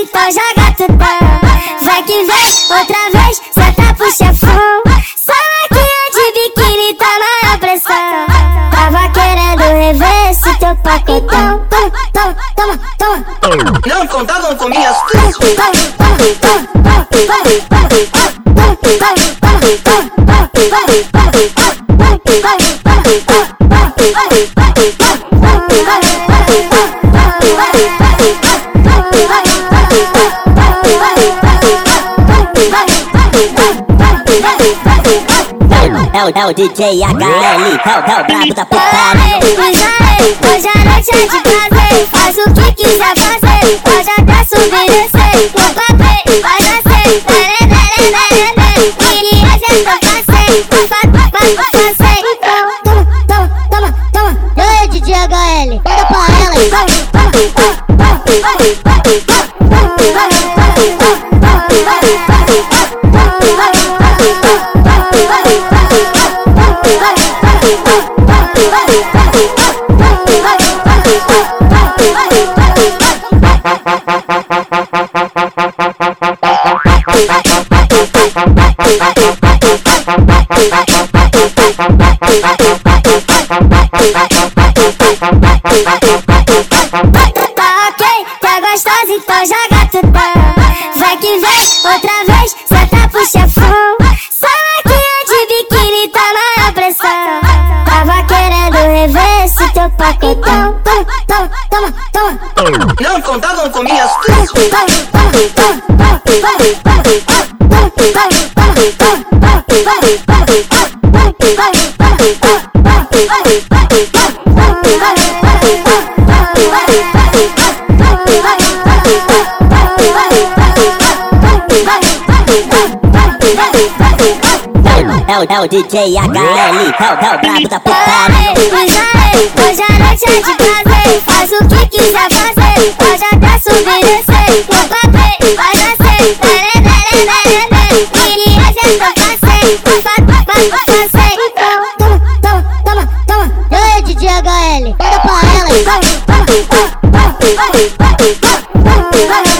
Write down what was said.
então joga tudo. Vai que vem, outra vez, senta pro chefão. Saquinha de biquíni tá na pressão. Tava querendo rever esse teu paquetão. Toma, toma, toma, toma. Não contavam com minhas coisas. É o, é o DJ HL, é o, brabo da putaria Hoje a noite, hoje a noite é de prazer Faz o que quiser fazer, pode até submerecer Vou bater, vai nascer, lelê, lelê, lelê, lelê Queria ser tocacei, toma, toma, tocacei Toma, toma, toma, toma, toma Ei, DJ HL, pega pra ela aí Toma, toma, toma, toma, toma, toma, toma, toma gostosa, então joga tudão. Vai que vem, outra vez, senta pro chefão. toma, toma. Não contavam com minhas coisas. É o, é o DJ HL, é o, é o brabo da putada. Hoje a noite é de prazer. Bye.